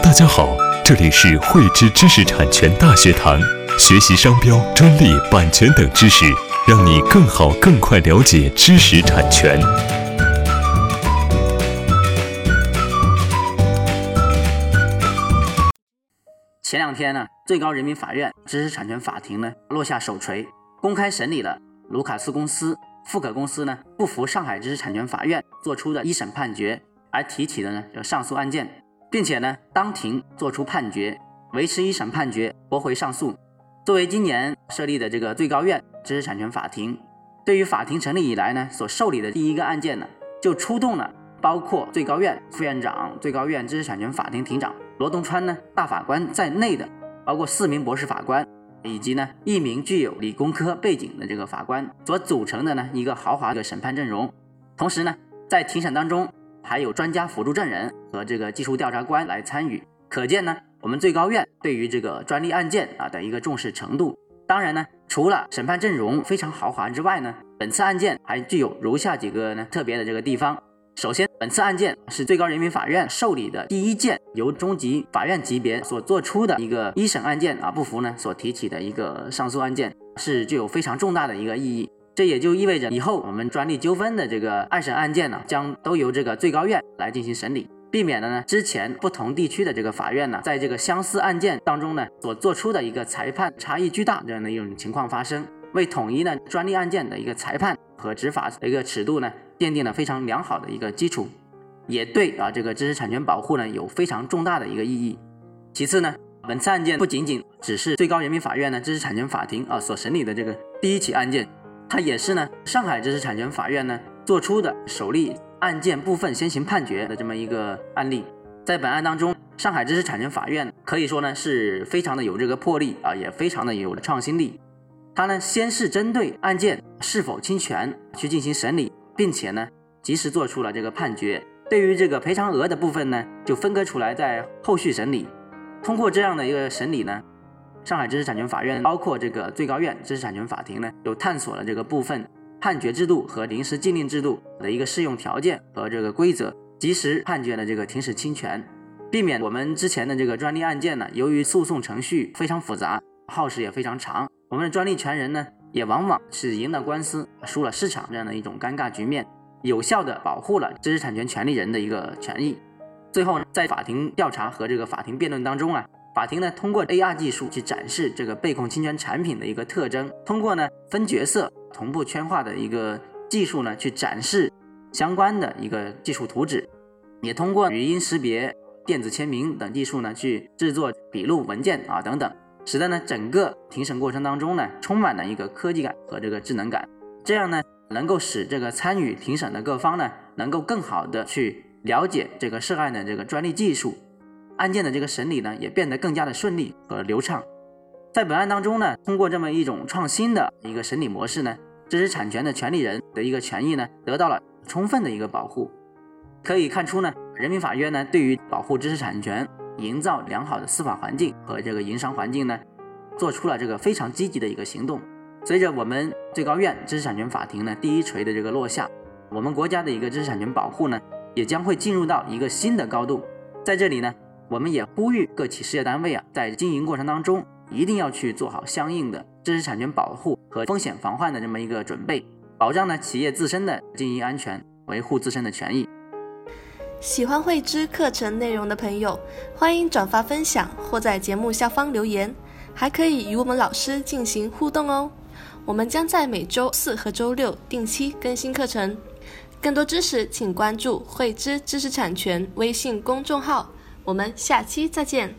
大家好，这里是汇知知识产权大学堂，学习商标、专利、版权等知识，让你更好、更快了解知识产权。前两天呢，最高人民法院知识产权法庭呢落下首锤，公开审理了卢卡斯公司、富可公司呢不服上海知识产权法院作出的一审判决而提起的呢这上诉案件。并且呢，当庭作出判决，维持一审判决，驳回上诉。作为今年设立的这个最高院知识产权法庭，对于法庭成立以来呢所受理的第一个案件呢，就出动了包括最高院副院长、最高院知识产权法庭庭长罗东川呢大法官在内的，包括四名博士法官以及呢一名具有理工科背景的这个法官所组成的呢一个豪华的审判阵容。同时呢，在庭审当中。还有专家辅助证人和这个技术调查官来参与，可见呢，我们最高院对于这个专利案件啊的一个重视程度。当然呢，除了审判阵容非常豪华之外呢，本次案件还具有如下几个呢特别的这个地方。首先，本次案件是最高人民法院受理的第一件由中级法院级别所做出的一个一审案件啊不服呢所提起的一个上诉案件，是具有非常重大的一个意义。这也就意味着以后我们专利纠纷的这个二审案件呢，将都由这个最高院来进行审理，避免了呢之前不同地区的这个法院呢，在这个相似案件当中呢所做出的一个裁判差异巨大这样的一种情况发生，为统一呢专利案件的一个裁判和执法的一个尺度呢奠定了非常良好的一个基础，也对啊这个知识产权保护呢有非常重大的一个意义。其次呢，本次案件不仅仅只是最高人民法院呢知识产权法庭啊所审理的这个第一起案件。它也是呢，上海知识产权法院呢做出的首例案件部分先行判决的这么一个案例。在本案当中，上海知识产权法院可以说呢是非常的有这个魄力啊，也非常的有创新力。它呢先是针对案件是否侵权去进行审理，并且呢及时做出了这个判决。对于这个赔偿额的部分呢，就分割出来在后续审理。通过这样的一个审理呢。上海知识产权法院包括这个最高院知识产权法庭呢，有探索了这个部分判决制度和临时禁令制度的一个适用条件和这个规则，及时判决了这个停止侵权，避免我们之前的这个专利案件呢，由于诉讼程序非常复杂，耗时也非常长，我们的专利权人呢，也往往是赢了官司，输了市场这样的一种尴尬局面，有效的保护了知识产权权利人的一个权益。最后呢，在法庭调查和这个法庭辩论当中啊。法庭呢，通过 AR 技术去展示这个被控侵权产品的一个特征，通过呢分角色、同步圈画的一个技术呢，去展示相关的一个技术图纸，也通过语音识别、电子签名等技术呢，去制作笔录文件啊等等，使得呢整个庭审过程当中呢，充满了一个科技感和这个智能感，这样呢，能够使这个参与庭审的各方呢，能够更好的去了解这个涉案的这个专利技术。案件的这个审理呢，也变得更加的顺利和流畅。在本案当中呢，通过这么一种创新的一个审理模式呢，知识产权的权利人的一个权益呢，得到了充分的一个保护。可以看出呢，人民法院呢，对于保护知识产权、营造良好的司法环境和这个营商环境呢，做出了这个非常积极的一个行动。随着我们最高院知识产权法庭呢第一锤的这个落下，我们国家的一个知识产权保护呢，也将会进入到一个新的高度。在这里呢。我们也呼吁各企事业单位啊，在经营过程当中，一定要去做好相应的知识产权保护和风险防范的这么一个准备，保障呢企业自身的经营安全，维护自身的权益。喜欢慧知课程内容的朋友，欢迎转发分享或在节目下方留言，还可以与我们老师进行互动哦。我们将在每周四和周六定期更新课程，更多知识请关注慧知知识产权微信公众号。我们下期再见。